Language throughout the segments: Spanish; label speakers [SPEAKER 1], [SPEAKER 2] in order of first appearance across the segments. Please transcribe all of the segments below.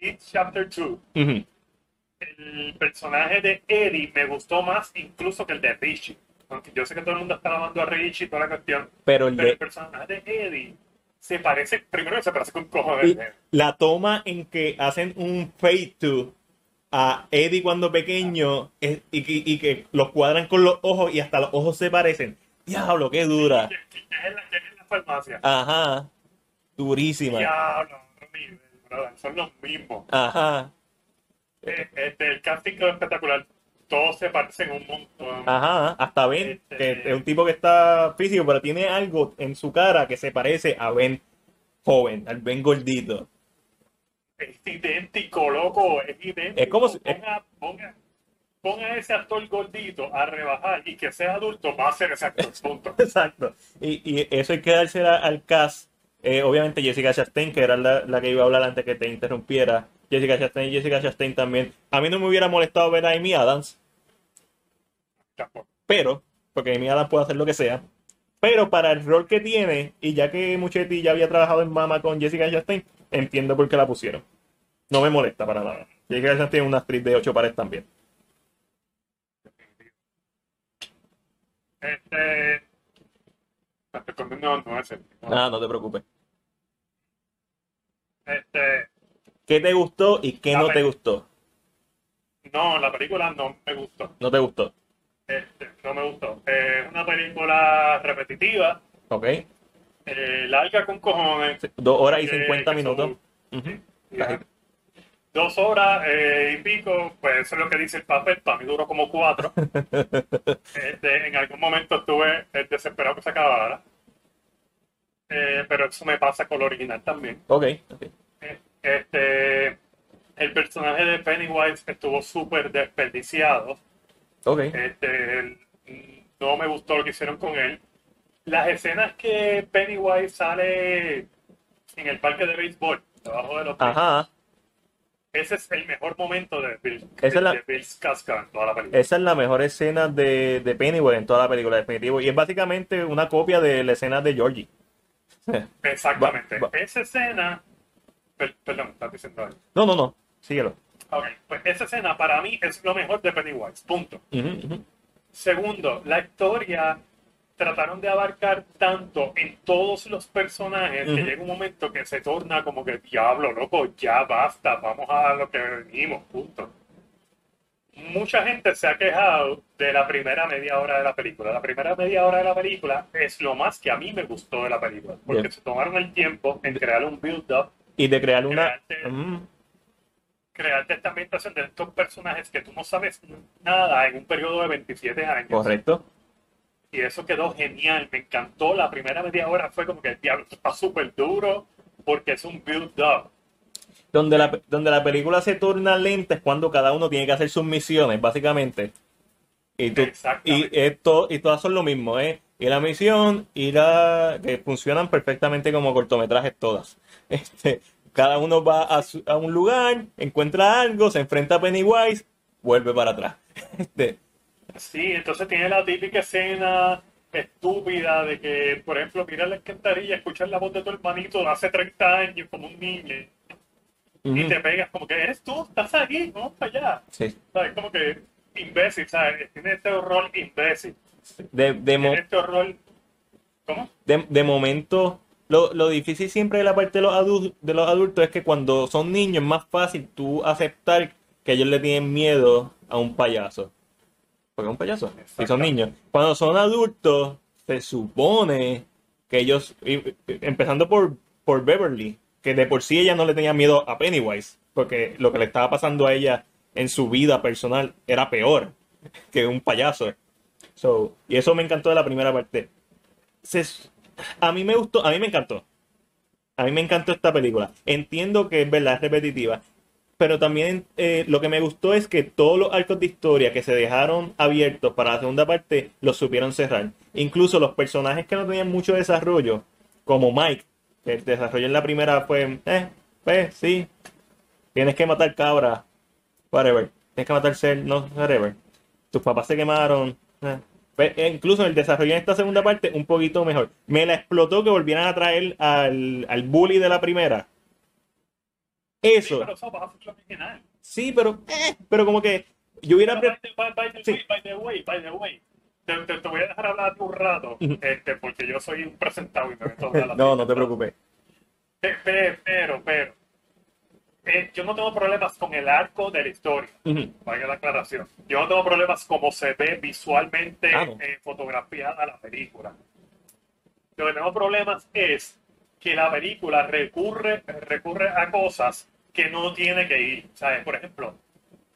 [SPEAKER 1] It Chapter 2,
[SPEAKER 2] Ujú.
[SPEAKER 1] el personaje de Eddie me gustó más incluso que el de Richie. Aunque yo sé que todo el mundo está lavando a Richie y toda la cuestión.
[SPEAKER 2] Pero el
[SPEAKER 1] Pero el
[SPEAKER 2] de,
[SPEAKER 1] personaje de Eddie se parece, primero que se parece con cojones.
[SPEAKER 2] y la toma en que hacen un fade to a Eddie cuando pequeño es- y, que- y que los cuadran con los ojos y hasta los ojos se parecen. Diablo, qué dura.
[SPEAKER 1] Es en la, que es en la farmacia.
[SPEAKER 2] Ajá. Durísima.
[SPEAKER 1] Diablo, son los mismos.
[SPEAKER 2] Ajá.
[SPEAKER 1] Eh, Este, el casting quedó espectacular. Todos se parecen un montón.
[SPEAKER 2] Ajá. Hasta Ben,
[SPEAKER 1] Este-
[SPEAKER 2] que es un tipo que está físico, pero tiene algo en su cara que se parece a Ben joven, al Ben gordito.
[SPEAKER 1] Es idéntico, loco. Es idéntico.
[SPEAKER 2] Es como si-
[SPEAKER 1] Ponga, ponga, ponga a ese actor gordito a rebajar y que sea adulto, va a ser ese actor. Punto.
[SPEAKER 2] Exacto. Y, y eso hay que dársela al cast. Eh, obviamente Jessica Chastain, que era la, la que iba a hablar antes que te interrumpiera. Jessica Chastain, Jessica Chastain también. A mí no me hubiera molestado ver a Amy Adams, pero, porque Amy Adams puede hacer lo que sea. Pero para el rol que tiene, y ya que Muchetti ya había trabajado en Mama con Jessica Chastain, entiendo por qué la pusieron. No me molesta para nada. Jessica Chastain es una actriz de ocho pares también.
[SPEAKER 1] Este. No, no es el.
[SPEAKER 2] Ah, no te preocupes.
[SPEAKER 1] Este.
[SPEAKER 2] ¿Qué te gustó y qué no te gustó?
[SPEAKER 1] No, la película no me gustó.
[SPEAKER 2] No te gustó.
[SPEAKER 1] Este, no me gustó. Es una película repetitiva,
[SPEAKER 2] ¿Ok?
[SPEAKER 1] eh, larga con cojones.
[SPEAKER 2] Dos horas y
[SPEAKER 1] que-
[SPEAKER 2] cincuenta
[SPEAKER 1] son-
[SPEAKER 2] minutos. Ujú.
[SPEAKER 1] Ya. Dos horas eh, y pico, pues eso es lo que dice el papel. Para mí duró como cuatro. Este, en algún momento estuve eh, desesperado que se acabara. Eh, pero eso me pasa con lo original también.
[SPEAKER 2] Ok, ok.
[SPEAKER 1] Este, el personaje de Pennywise estuvo súper desperdiciado.
[SPEAKER 2] Ok.
[SPEAKER 1] Este, no me gustó lo que hicieron con él. Las escenas que Pennywise sale en el parque de béisbol, debajo de los
[SPEAKER 2] Ajá.
[SPEAKER 1] Ese es el mejor momento de Bill,
[SPEAKER 2] Esa es la-
[SPEAKER 1] de Bill en toda la película.
[SPEAKER 2] Esa es la mejor escena de, de Pennywise en toda la película, definitivo. Y es básicamente una copia de la escena de Georgie.
[SPEAKER 1] Exactamente.
[SPEAKER 2] Va- va.
[SPEAKER 1] Esa escena, per- perdón, estás diciendo algo.
[SPEAKER 2] No, no, no. Síguelo.
[SPEAKER 1] Ok, pues esa escena para mí es lo mejor de Pennywise, punto. Segundo, la historia trataron de abarcar tanto en todos los personajes que llega un momento que se torna como que diablo, loco, ya basta, vamos a lo que venimos, punto. Mucha gente se ha quejado de la primera media hora de la película. La primera media hora de la película es lo más que a mí me gustó de la película, porque
[SPEAKER 2] Bien.
[SPEAKER 1] se tomaron el tiempo en crear un build-up,
[SPEAKER 2] Y de crear una.
[SPEAKER 1] Crearte esta ambientación de estos personajes que tú no sabes nada en un periodo de 27 años.
[SPEAKER 2] Correcto.
[SPEAKER 1] Y eso quedó genial, me encantó. La primera media hora fue como que el diablo está súper duro porque es un build-up.
[SPEAKER 2] Donde la, donde la película se torna lenta es cuando cada uno tiene que hacer sus misiones, básicamente. Y, tú- y, esto, y todas son lo mismo, ¿eh? Y la misión, y la. que funcionan perfectamente como cortometrajes todas. Este, cada uno va a, su- a un lugar, encuentra algo, se enfrenta a Pennywise, vuelve para atrás. Este,
[SPEAKER 1] Sí, entonces tiene la típica escena estúpida de que, por ejemplo, mirar la alcantarilla, escuchar la voz de tu hermanito de hace 30 años como un niño y te pegas como que eres tú, estás aquí, vamos para allá.
[SPEAKER 2] sí.
[SPEAKER 1] ¿Sabes? Como que imbécil, ¿sabes? Tiene este horror imbécil.
[SPEAKER 2] De, de,
[SPEAKER 1] Tiene este horror... ¿Cómo?
[SPEAKER 2] de, de momento, lo, lo difícil siempre de la parte de los, adultos, de los adultos es que cuando son niños es más fácil tú aceptar que ellos le tienen miedo a un payaso. Porque es un payaso, si son niños. Cuando son adultos, se supone que ellos, y- y- empezando por, por Beverly, que de por sí ella no le tenía miedo a Pennywise, porque lo que le estaba pasando a ella en su vida personal era peor que un payaso. So, y eso me encantó de la primera parte. Se- a mí me gustó, a mí me encantó. A mí me encantó esta película. Entiendo que es verdad, es repetitiva. Pero también eh, lo que me gustó es que todos los arcos de historia que se dejaron abiertos para la segunda parte los supieron cerrar. Incluso los personajes que no tenían mucho desarrollo, como Mike, que el desarrollo en la primera fue, eh, pues sí, tienes que matar cabra, whatever. Tienes que matar ser, no, whatever. Tus papás se quemaron. eh. Pues, eh, incluso el desarrollo en esta segunda parte un poquito mejor. Me la explotó que volvieran a traer al, al bully de la primera.
[SPEAKER 1] Sí,
[SPEAKER 2] Eso,
[SPEAKER 1] pero original.
[SPEAKER 2] sí, pero, eh, pero como que yo hubiera...
[SPEAKER 1] Pero,
[SPEAKER 2] pre-
[SPEAKER 1] by, the- by the
[SPEAKER 2] Sí.
[SPEAKER 1] way, by the way, by the way, te, te- te voy a dejar hablar un rato, este, porque yo soy un presentado y me meto a hablar
[SPEAKER 2] No, no te preocupes.
[SPEAKER 1] Pe- pe- Pero, pero, eh, yo no tengo problemas con el arco de la historia, vaya la aclaración. Yo no tengo problemas como se ve visualmente
[SPEAKER 2] Ah, no.
[SPEAKER 1] eh, fotografiada la película. Lo que tengo problemas es que la película recurre, recurre a cosas que no tiene que ir. ¿Sabes? Por ejemplo,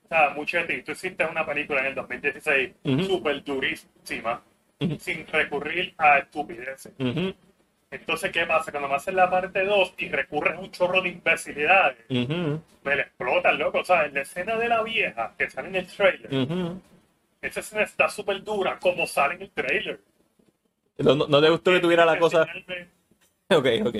[SPEAKER 1] sea, Muchetti, tú hiciste una película en el 2016
[SPEAKER 2] Ujú.
[SPEAKER 1] súper durísima, sin recurrir a estupideces. Entonces, ¿qué pasa? Cuando me hacen la parte 2 y recurren a un chorro de imbecilidades, me le explotan, loco. O sea, en la escena de la vieja que sale en el trailer, esa escena está súper dura, como sale en el trailer.
[SPEAKER 2] No, no- no te gustó que tuviera la cosa... Ok, ok.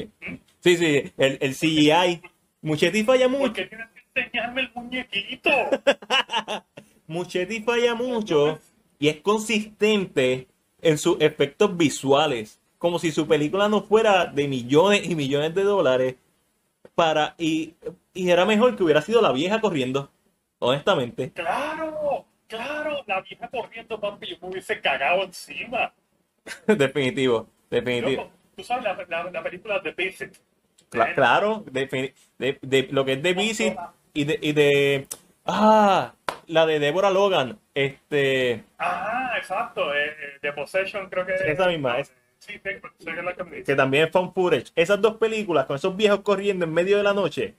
[SPEAKER 2] Sí, sí, el, el CGI. Muchetti falla
[SPEAKER 1] ¿Por
[SPEAKER 2] mucho.
[SPEAKER 1] qué tienes que enseñarme el muñequito?
[SPEAKER 2] Muchetti falla mucho y es consistente en sus efectos visuales. Como si su película no fuera de millones y millones de dólares. Para, y, y era mejor que hubiera sido la vieja corriendo. Honestamente.
[SPEAKER 1] Claro, claro, la vieja corriendo, papi, yo me hubiese cagado encima.
[SPEAKER 2] Definitivo, definitivo.
[SPEAKER 1] Tú sabes la, la, la película The.
[SPEAKER 2] Cla-
[SPEAKER 1] ¿Eh?
[SPEAKER 2] claro, de, de lo que es de Visit y de, y de. Ah, la de Deborah Logan. Este.
[SPEAKER 1] Ah, exacto, eh, eh, The Possession creo que
[SPEAKER 2] Esa misma, es-
[SPEAKER 1] Sí, sí, sé que es la que me dice.
[SPEAKER 2] que también es found footage. Esas dos películas con esos viejos corriendo en medio de la noche.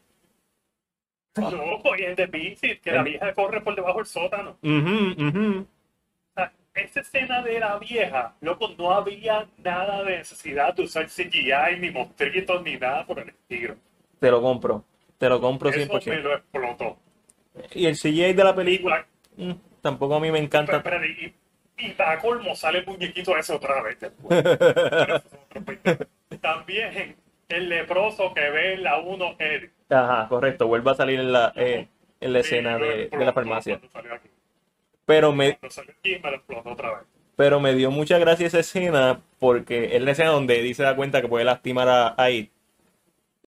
[SPEAKER 1] Loco, y el The Visit, que la vieja corre por debajo del sótano. O sea, esa escena de la vieja, loco, no había nada de necesidad de usar CGI, ni monstruitos, ni nada por el estilo.
[SPEAKER 2] Te lo compro. Te lo compro
[SPEAKER 1] Eso me
[SPEAKER 2] 100%.
[SPEAKER 1] lo explotó.
[SPEAKER 2] Y el CGI de la película mm, tampoco a mí me encanta.
[SPEAKER 1] Pero, pero, y, y para colmo sale el muñequito ese otra vez después. También el leproso que ve en la 1 Eddie.
[SPEAKER 2] Ajá, correcto. Vuelve a salir en la, eh, en la escena de, la farmacia. Pero me,
[SPEAKER 1] Cuando salió aquí me lo explotó otra vez.
[SPEAKER 2] pero me dio mucha gracia esa escena porque es la escena donde Eddie se da cuenta que puede lastimar a, a y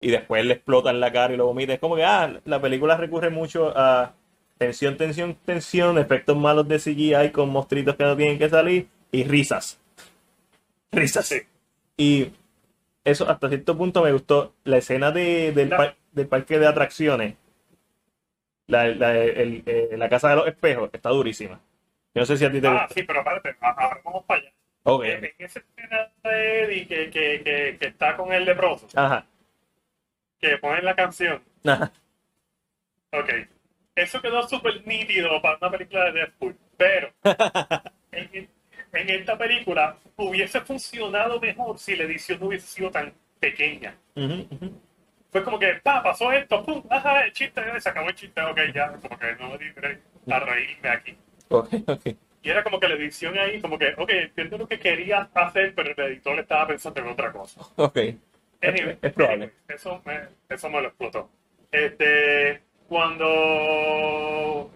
[SPEAKER 2] después le explota en la cara y lo vomita. Es como que ah, la película recurre mucho a tensión, tensión, tensión, efectos malos de CGI con monstruitos que no tienen que salir y risas. Risas.
[SPEAKER 1] Sí.
[SPEAKER 2] Y eso hasta cierto punto me gustó. La escena de, del,
[SPEAKER 1] La-
[SPEAKER 2] par- del parque de atracciones, la, la, el- eh, la casa de los espejos, está durísima. Yo no sé si a ti te
[SPEAKER 1] Ah,
[SPEAKER 2] gusta.
[SPEAKER 1] sí, pero aparte, ahora vamos para allá.
[SPEAKER 2] Ok.
[SPEAKER 1] En esa escena de Eddie que, que, que, que está con el leproso,
[SPEAKER 2] Ajá.
[SPEAKER 1] que ponen la canción.
[SPEAKER 2] Ajá.
[SPEAKER 1] Ok. Eso quedó súper nítido para una película de Deadpool. Pero en, en esta película hubiese funcionado mejor si la edición no hubiese sido tan pequeña.
[SPEAKER 2] Ujú.
[SPEAKER 1] Fue como que, pa, pasó esto, pum, ajá, el chiste, se acabó el chiste, ok, ya, como que no me di a reírme aquí.
[SPEAKER 2] Ok, ok.
[SPEAKER 1] Y era como que la edición ahí, como que, ok, entiendo lo que quería hacer, pero el editor estaba pensando en otra cosa.
[SPEAKER 2] Ok.
[SPEAKER 1] Anyway,
[SPEAKER 2] Es probable.
[SPEAKER 1] anyway, eso, me, eso me lo explotó. Este, cuando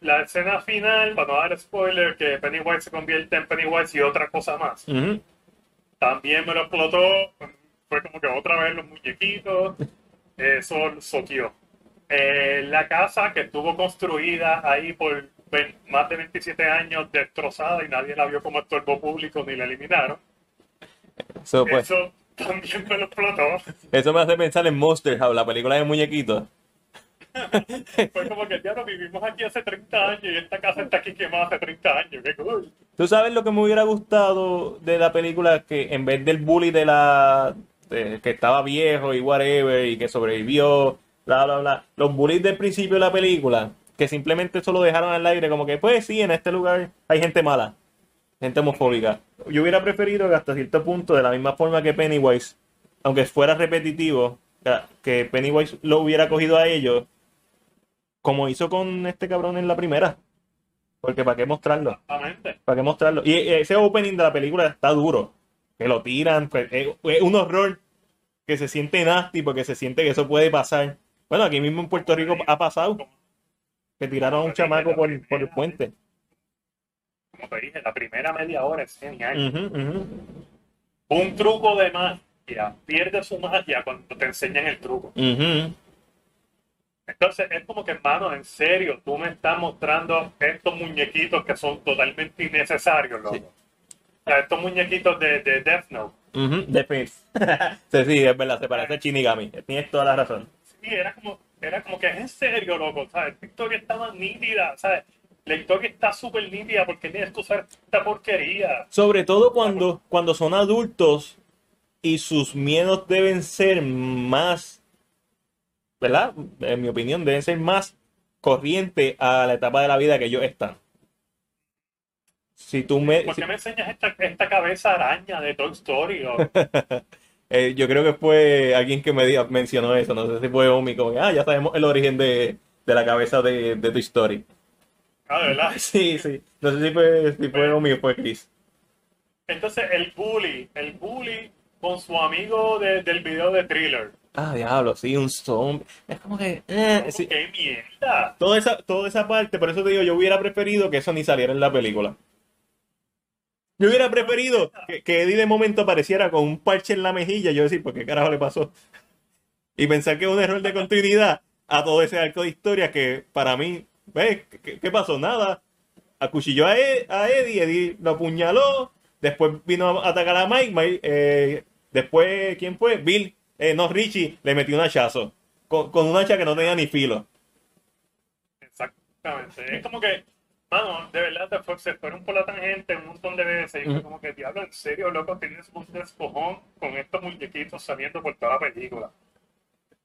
[SPEAKER 1] la escena final, para no dar spoiler, que Pennywise se convierte en Pennywise y otra cosa más, también me lo explotó. Fue como que otra vez los muñequitos. Eso soqueó. Eh, la casa que estuvo construida ahí por más de 27 años destrozada y nadie la vio como estorbo público ni la eliminaron.
[SPEAKER 2] Eso, pues,
[SPEAKER 1] Eso también me lo explotó.
[SPEAKER 2] eso me hace pensar en Monster House, la película de muñequitos.
[SPEAKER 1] Fue como que ya lo vivimos aquí hace 30 años y esta casa está aquí quemada hace 30 años. Qué cool.
[SPEAKER 2] ¿Tú sabes lo que me hubiera gustado de la película? Que en vez del bully de la. De- que estaba viejo y whatever y que sobrevivió, bla, bla, bla. Los bullies del principio de la película, que simplemente solo dejaron al aire, como que, pues sí, en este lugar hay gente mala, gente homofóbica. Yo hubiera preferido que hasta cierto punto, de la misma forma que Pennywise, aunque fuera repetitivo, que- Pennywise lo hubiera cogido a ellos, como hizo con este cabrón en la primera. Porque para qué mostrarlo. ¿Para qué mostrarlo? Y ese opening de la película está duro. Que lo tiran. pues, es, es un horror que se siente nasty porque se siente que eso puede pasar. Bueno, aquí mismo en Puerto Rico ha pasado. Que tiraron a un chamaco por, por el puente.
[SPEAKER 1] Como te dije, la primera media hora es genial.
[SPEAKER 2] Ujú.
[SPEAKER 1] Un truco de magia pierde su magia cuando te enseñan el truco. Entonces es como que, hermano, en serio, tú me estás mostrando estos muñequitos que son totalmente innecesarios, loco.
[SPEAKER 2] Sí.
[SPEAKER 1] Sea, estos muñequitos de, de Death Note.
[SPEAKER 2] The Prince. sí, sí, es verdad, se parece a Shinigami. Tienes toda la razón.
[SPEAKER 1] Sí, era como, era como que es en serio, loco, ¿sabes? La historia estaba nítida, ¿sabes? La historia está súper nítida porque tienes que usar esta porquería.
[SPEAKER 2] Sobre todo cuando, cuando son adultos y sus miedos deben ser más, ¿verdad? En mi opinión, deben ser más corriente a la etapa de la vida que ellos están. Si tú me...
[SPEAKER 1] ¿Por
[SPEAKER 2] si-
[SPEAKER 1] qué me enseñas esta, esta cabeza araña de Toy Story?
[SPEAKER 2] eh, yo creo que fue alguien que me mencionó eso, no sé si fue Omi, como ah, ya sabemos el origen de, de la cabeza de, de Toy Story.
[SPEAKER 1] Ah, ¿de verdad?
[SPEAKER 2] Sí, sí. No sé si fue, si fue Omi o fue Chris.
[SPEAKER 1] Entonces el bully, el bully con su amigo de- del video de Thriller.
[SPEAKER 2] Ah, diablo, sí, un zombie. Es como que... eh, sí.
[SPEAKER 1] ¡Qué mierda!
[SPEAKER 2] Toda esa, toda esa parte, por eso te digo, yo hubiera preferido que eso ni saliera en la película. Yo hubiera preferido que, Eddie de momento apareciera con un parche en la mejilla. Yo decir, ¿por qué carajo le pasó? Y pensar que es un error de continuidad a todo ese arco de historia que para mí, ¿ves? ¿Qué, pasó? Nada. Acuchilló a, Ed- a Eddie, Eddie lo apuñaló, después vino a atacar a Mike, Mike, eh, después, ¿quién fue? Bill, eh, no, Richie, le metió un hachazo. Con un hacha que no tenía ni filo.
[SPEAKER 1] Exactamente. Es como que, mano, de verdad se fueron por la tangente un montón de veces. Y fue como que, diablo, en serio, loco, tienes un despojón con estos muñequitos saliendo por toda la película.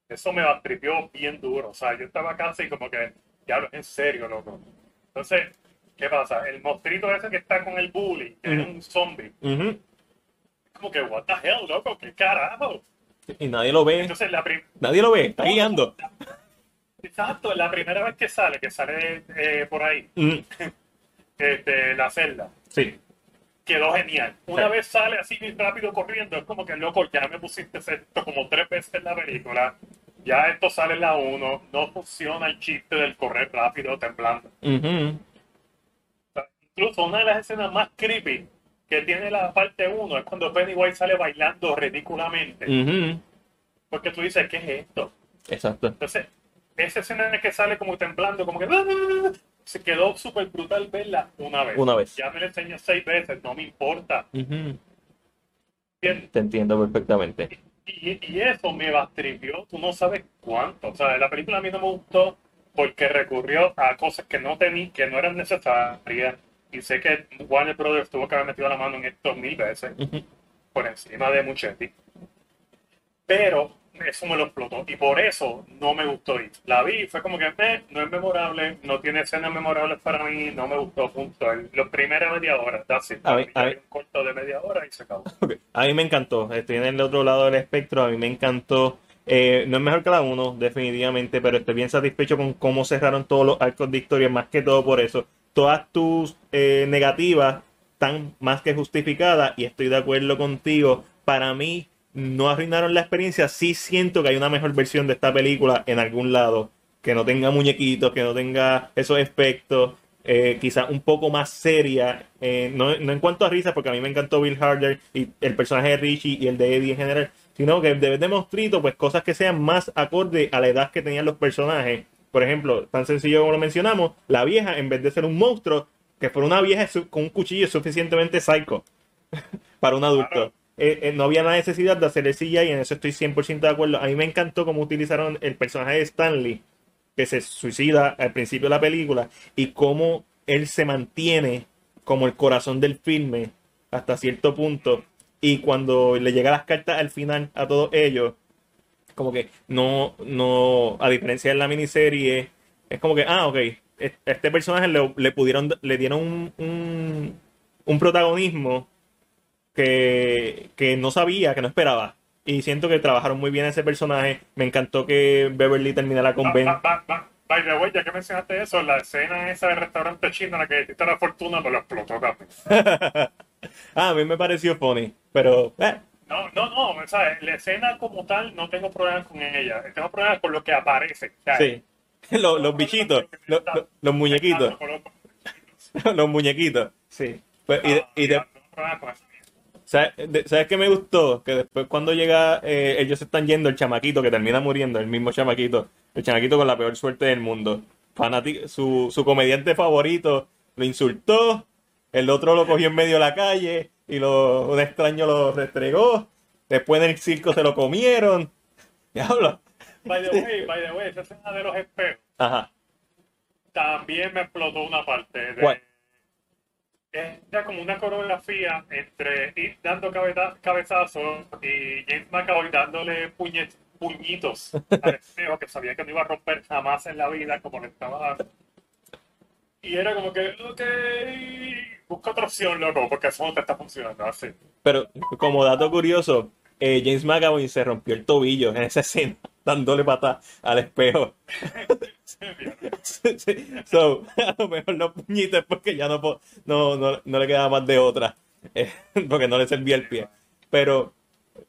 [SPEAKER 1] Eso me bastripió bien duro. O sea, yo estaba casi como que, diablo, en serio, loco. Entonces, ¿qué pasa? El monstruito ese que está con el bully, que es un zombie. Como que, what the hell, loco, qué carajo.
[SPEAKER 2] Y nadie lo ve.
[SPEAKER 1] Entonces, la.
[SPEAKER 2] Nadie lo ve. Está guiando.
[SPEAKER 1] Exacto, la primera vez que sale, que sale eh, por ahí,
[SPEAKER 2] Mm,
[SPEAKER 1] este, la celda,
[SPEAKER 2] Sí.
[SPEAKER 1] quedó genial. Una
[SPEAKER 2] Sí.
[SPEAKER 1] vez sale así rápido corriendo, es como que loco, ya me pusiste esto como tres veces en la película. Ya esto sale en la 1, no funciona el chiste del correr rápido temblando. Sea, incluso una de las escenas más creepy que tiene la parte 1 es cuando Pennywise sale bailando ridículamente. Porque tú dices, ¿qué es esto?
[SPEAKER 2] Exacto.
[SPEAKER 1] Entonces, esa escena en la que sale como temblando, como que "Ah", se quedó súper brutal verla una vez.
[SPEAKER 2] Una vez.
[SPEAKER 1] Ya me la enseñó seis veces, no me importa.
[SPEAKER 2] Ujú.
[SPEAKER 1] ¿entiendes?
[SPEAKER 2] Te entiendo perfectamente.
[SPEAKER 1] Y, y eso me bastripió, tú no sabes cuánto. O sea, la película a mí no me gustó porque recurrió a cosas que no tenía, que no eran necesarias. Y sé que Warner Brothers tuvo que haber metido la mano en esto mil veces
[SPEAKER 2] Ujú.
[SPEAKER 1] por encima de Muchetti. Pero eso me lo explotó. Y por eso no me gustó ir. La vi fue como que eh, no es memorable, no tiene escenas memorables para mí, no me gustó, punto. Los primeros media hora, that's it.
[SPEAKER 2] A mí- a mí-
[SPEAKER 1] Hay un corto de media hora y se acabó.
[SPEAKER 2] A mí me encantó. Estoy en el otro lado del espectro. A mí me encantó. Eh, no es mejor que la 1, definitivamente, pero estoy bien satisfecho con cómo cerraron todos los arcos de historia, más que todo por eso. Todas tus eh, negativas están más que justificadas y estoy de acuerdo contigo. Para mí, no arruinaron la experiencia. Sí siento que hay una mejor versión de esta película en algún lado. Que no tenga muñequitos, que no tenga esos efectos. eh, quizás un poco más seria, eh, no, en cuanto a risas, porque a mí me encantó Bill Harder y el personaje de Richie y el de Eddie en general, sino que debes de mostrito, pues cosas que sean más acorde a la edad que tenían los personajes. Por ejemplo, tan sencillo como lo mencionamos, la vieja, en vez de ser un monstruo, que fuera una vieja con un cuchillo suficientemente psycho para un adulto. Eh, eh, no había la necesidad de hacer el CGI y en eso estoy 100% de acuerdo. A mí me encantó cómo utilizaron el personaje de Stanley, que se suicida al principio de la película, y cómo él se mantiene como el corazón del filme hasta cierto punto. Y cuando le llega las cartas al final a todos ellos, como que no, no, a diferencia de la miniserie, es como que, ah, ok, es- este personaje le, le pudieron, le dieron un, un, un protagonismo que, que no sabía, que no esperaba. Y siento que trabajaron muy bien ese personaje. Me encantó que Beverly terminara con Ben.
[SPEAKER 1] Ba- ba- ba- By the way, ya que mencionaste eso, la escena esa del restaurante chino en la que diste la fortuna me lo explotó, cabrón.
[SPEAKER 2] ah, a mí me pareció funny, pero eh,
[SPEAKER 1] No, no, no, sea, la escena como tal no tengo problemas con ella, tengo problemas con lo que aparece.
[SPEAKER 2] Sí. Los, los bichitos, los, los- los muñequitos, los muñequitos, sí. Pues, y, y de-
[SPEAKER 1] Ah, no
[SPEAKER 2] ¿Sabes, de- ¿sabes qué me gustó? Que después cuando llega, eh, ellos se están yendo, el chamaquito que termina muriendo, el mismo chamaquito, el chamaquito con la peor suerte del mundo. Fanático, su, su comediante favorito lo insultó, el otro lo cogió en medio de la calle y lo, un extraño lo restregó. Después en el circo se lo comieron. Diablo.
[SPEAKER 1] By the way, by the way, esa escena de los espejos
[SPEAKER 2] Ajá.
[SPEAKER 1] también me explotó una parte. De,
[SPEAKER 2] ¿Cuál?
[SPEAKER 1] Era como una coreografía entre ir dando cabeza- cabezazos y James McAvoy dándole puñe- puñitos al espejo que sabía que no iba a romper jamás en la vida como le estaba dando. Y era como que, ok, busca otra opción, loco, porque eso no te está funcionando así.
[SPEAKER 2] Pero como dato curioso, eh, James McAvoy se rompió el tobillo en esa escena, dándole pata al espejo. So, a lo mejor los puñitos porque ya no, no, no, no le quedaba más de otra, eh, porque no le servía el pie. Pero,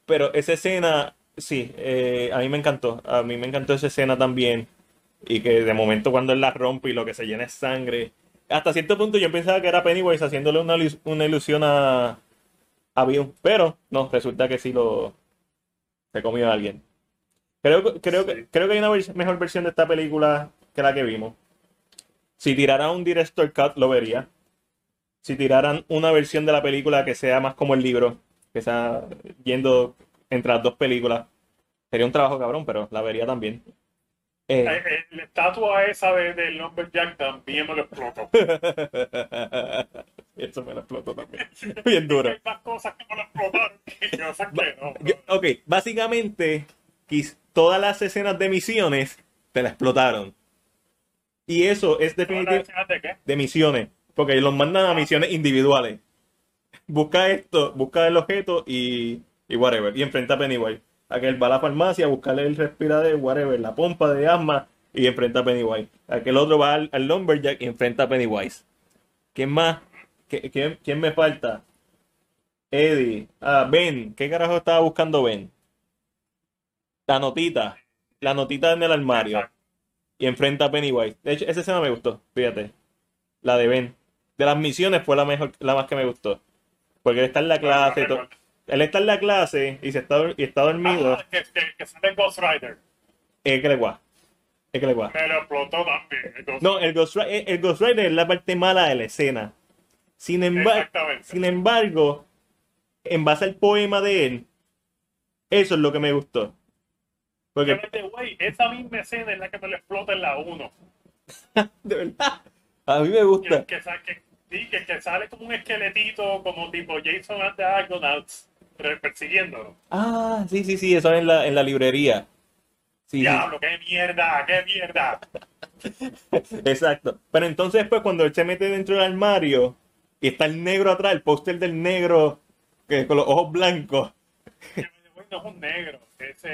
[SPEAKER 2] pero esa escena, sí, eh, a mí me encantó. A mí me encantó esa escena también. Y que de momento cuando él la rompe y lo que se llena es sangre. Hasta cierto punto yo pensaba que era Pennywise haciéndole una, una ilusión a, a Bill. Pero no, resulta que sí lo se comió a alguien. Creo, creo, que,
[SPEAKER 1] Sí.
[SPEAKER 2] creo que hay una vers- mejor versión de esta película que la que vimos. Si tiraran un director cut, lo vería. Si tiraran una versión de la película que sea más como el libro, que sea yendo entre las dos películas, sería un trabajo cabrón, pero la vería también. Eh,
[SPEAKER 1] Eh, eh, La estatua esa de, del Lumberjack también me lo explotó.
[SPEAKER 2] Eso me lo explotó también. Bien duro.
[SPEAKER 1] Hay más cosas que me lo explotaron que no.
[SPEAKER 2] Yo- ok, básicamente, todas las escenas de misiones te la explotaron. Y eso es
[SPEAKER 1] ¿Todas las
[SPEAKER 2] definitivo
[SPEAKER 1] de qué?
[SPEAKER 2] de misiones, porque los mandan a misiones individuales. Busca esto, busca el objeto y, y whatever. Y enfrenta a Pennywise. Aquel va a la farmacia a buscarle el respirador, whatever, la pompa de asma y enfrenta a Pennywise. Aquel otro va al, al Lumberjack y enfrenta a Pennywise. ¿Quién más? ¿Qui- ¿Quién, quién me falta? Eddie. Ah, Ben. ¿Qué carajo estaba buscando Ben? La notita. La notita en el armario.
[SPEAKER 1] Exacto.
[SPEAKER 2] Y enfrenta a Pennywise. De hecho, esa escena me gustó, fíjate. La de Ben. De las misiones fue la mejor, la más que me gustó. Porque él está en la clase.
[SPEAKER 1] No
[SPEAKER 2] él está en la clase y se está, y está dormido.
[SPEAKER 1] Ah, que, que, que sale Ghost Rider.
[SPEAKER 2] Es que le guá. Es que le guá.
[SPEAKER 1] Me lo explotó también. el Ghost
[SPEAKER 2] No, el Ghost, Ri- el Ghost Rider es la parte mala de la escena. Sin
[SPEAKER 1] Exactamente.
[SPEAKER 2] sin embargo, en base al poema de él, eso es lo que me gustó. Porque,
[SPEAKER 1] esa misma escena es la que me lo explota en la 1.
[SPEAKER 2] de verdad, a mí me gusta.
[SPEAKER 1] que, que, sí, que, que sale como un esqueletito, como tipo Jason and the Argonauts, re- persiguiéndolo.
[SPEAKER 2] Ah, sí, sí, sí, eso es en la, en la librería. Sí, sí.
[SPEAKER 1] Diablo, qué mierda, qué mierda.
[SPEAKER 2] Exacto. Pero entonces después cuando él se mete dentro del armario y está el negro atrás, el póster del negro que, con los ojos blancos,
[SPEAKER 1] no es un negro. Ese.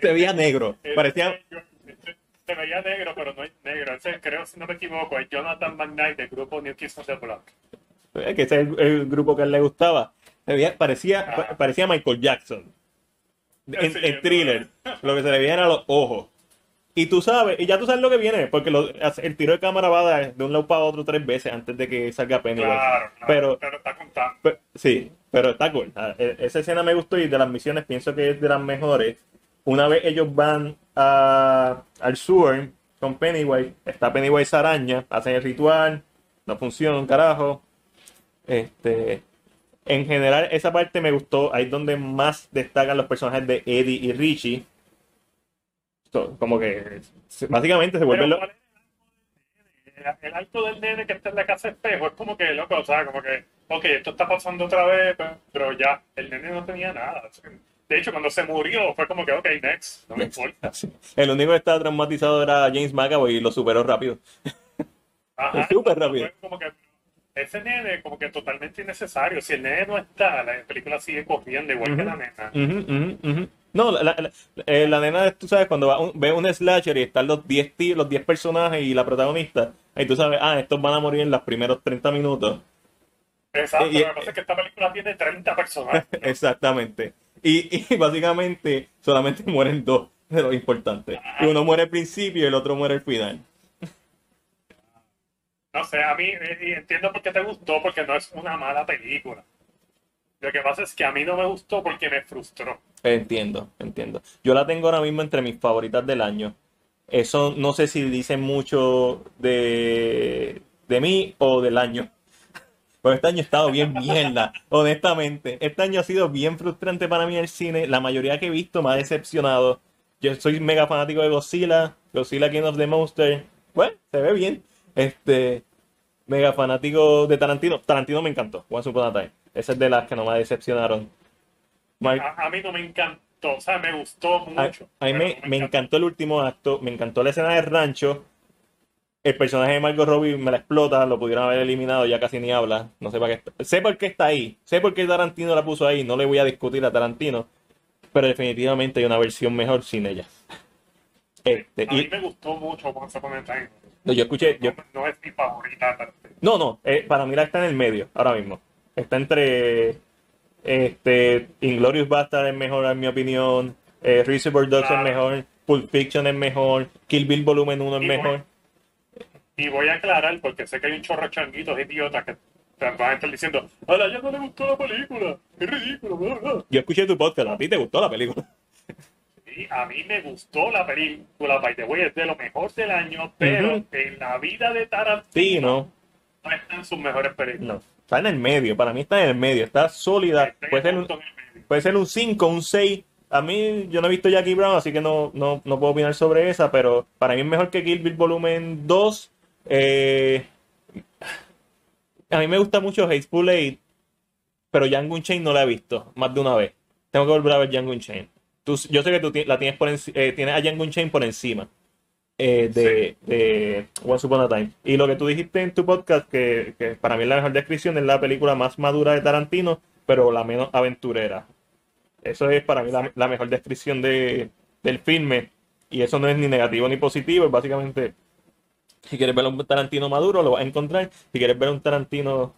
[SPEAKER 2] Se veía negro.
[SPEAKER 1] ese-
[SPEAKER 2] Parecía...
[SPEAKER 1] ese- Se veía negro, pero no es negro. Ese, creo, si no me equivoco, es Jonathan McKnight del grupo New Kids on the Block.
[SPEAKER 2] eh, que ese es el, el grupo que a él le gustaba. Se veía- parecía,
[SPEAKER 1] Ah.
[SPEAKER 2] pa- parecía Michael Jackson. En,
[SPEAKER 1] Sí,
[SPEAKER 2] en thriller. Lo que se le veían a los ojos. Y tú sabes, y ya tú sabes lo que viene, porque lo- el tiro de cámara va de de un lado para otro tres veces antes de que salga Pennywise.
[SPEAKER 1] Claro, claro,
[SPEAKER 2] Pero-
[SPEAKER 1] pero está contando.
[SPEAKER 2] Pe- sí, pero está cool. Ah, e- Esa escena me gustó y de las misiones pienso que es de las mejores. Una vez ellos van a, al sewer con Pennywise, está Pennywise araña, hacen el ritual, no funciona un carajo. Este, en general, esa parte me gustó. Ahí es donde más destacan los personajes de Eddie y Richie. Como que básicamente se vuelve
[SPEAKER 1] Pero
[SPEAKER 2] lo-
[SPEAKER 1] ¿cuál es el arco del nene? Que está en la casa de espejo es como que, loco, o sea, como que, ok, esto está pasando otra vez, pero ya, el nene no tenía nada. De hecho, cuando se murió, fue como que, ok, next, no me importa.
[SPEAKER 2] Sí. El único que estaba traumatizado era James McAvoy y lo superó rápido.
[SPEAKER 1] Ajá,
[SPEAKER 2] Súper rápido.
[SPEAKER 1] Como que, ese nene, como que totalmente innecesario. Si el nene no está, la película sigue corriendo igual que la nena.
[SPEAKER 2] No, la, la, la- eh, la nena, tú sabes, cuando va un- ve un slasher y están los 10 ti- los 10 personajes y la protagonista, ahí tú sabes, ah, estos van a morir en los primeros 30 minutos.
[SPEAKER 1] Exacto,
[SPEAKER 2] Y-
[SPEAKER 1] lo que pasa es que esta película tiene 30 personajes.
[SPEAKER 2] Exactamente. Y, y básicamente solamente mueren dos de los importantes. Y uno muere al principio y el otro muere al final.
[SPEAKER 1] No sé, a mí y entiendo por qué te gustó, porque no es una mala película. Lo que pasa es que a mí no me gustó porque me frustró.
[SPEAKER 2] Entiendo, entiendo. Yo la tengo ahora mismo entre mis favoritas del año. Eso no sé si dice mucho de, de mí o del año. Pero este año ha estado bien mierda, honestamente. Este año ha sido bien frustrante para mí el cine. La mayoría que he visto me ha decepcionado. Yo soy mega fanático de Godzilla, Godzilla King of the Monster. Bueno, se ve bien. Este, mega fanático de Tarantino. Tarantino me encantó, Once Upon a Time. Esa es de las que no me decepcionaron. Mar-
[SPEAKER 1] A, a mí no me encantó, o sea, me gustó mucho.
[SPEAKER 2] a mí me encantó el último acto, me encantó la escena del rancho. El personaje de Margot Robbie me la explota, lo pudieron haber eliminado, ya casi ni habla. No sé para qué está. Sé por qué está ahí, sé por qué Tarantino la puso ahí, no le voy a discutir a Tarantino, pero definitivamente hay una versión mejor sin ella. Este,
[SPEAKER 1] A mí
[SPEAKER 2] y
[SPEAKER 1] me gustó mucho Upon a Time.
[SPEAKER 2] no, yo escuché, yo,
[SPEAKER 1] No, no es mi favorita. Tarantino.
[SPEAKER 2] no, no, eh, para mí la está en el medio, ahora mismo. Está entre este Inglorious Bastard es mejor en mi opinión, eh, Reservoir Dogs
[SPEAKER 1] Claro.
[SPEAKER 2] es mejor, Pulp Fiction es mejor, Kill Bill Volumen 1 es
[SPEAKER 1] Y
[SPEAKER 2] mejor.
[SPEAKER 1] Y voy a aclarar, porque sé que hay un chorro de changuitos idiotas que van a estar diciendo, a la ya no le gustó la película, es ridículo, bla, bla".
[SPEAKER 2] Yo escuché tu podcast, a ti te gustó la película.
[SPEAKER 1] Y a mí me gustó la película, by the way, es de lo mejor del año, pero en la vida de Tarantino
[SPEAKER 2] Sí, no,
[SPEAKER 1] no está en sus mejores películas.
[SPEAKER 2] no. Está en el medio, para mí está en el medio, está sólida. Puede ser un, puede ser un 5, un 6. A mí, yo no he visto Jackie Brown, así que no, no, no puedo opinar sobre esa, pero para mí es mejor que Kill Bill Volumen 2. Eh, a mí me gusta mucho Hateful Eight, pero Django Unchained no la he visto más de una vez. Tengo que volver a ver Django Unchained. Tú, yo sé que tú la tienes por enci- eh, tienes a Django Unchained por encima eh, de, de Once Upon a Time. Y lo que tú dijiste en tu podcast, que, que para mí es la mejor descripción, es la película más madura de Tarantino, pero la menos aventurera. Eso es para mí la, la mejor descripción de, del filme. Y eso no es ni negativo ni positivo, es básicamente, si quieres ver un Tarantino maduro, lo vas a encontrar. Si quieres ver un Tarantino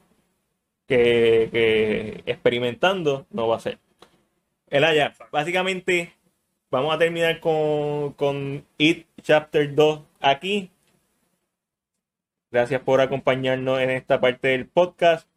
[SPEAKER 2] que, que experimentando, no va a ser. Elaya, básicamente vamos a terminar con, con It Chapter 2 aquí. Gracias por acompañarnos en esta parte del podcast.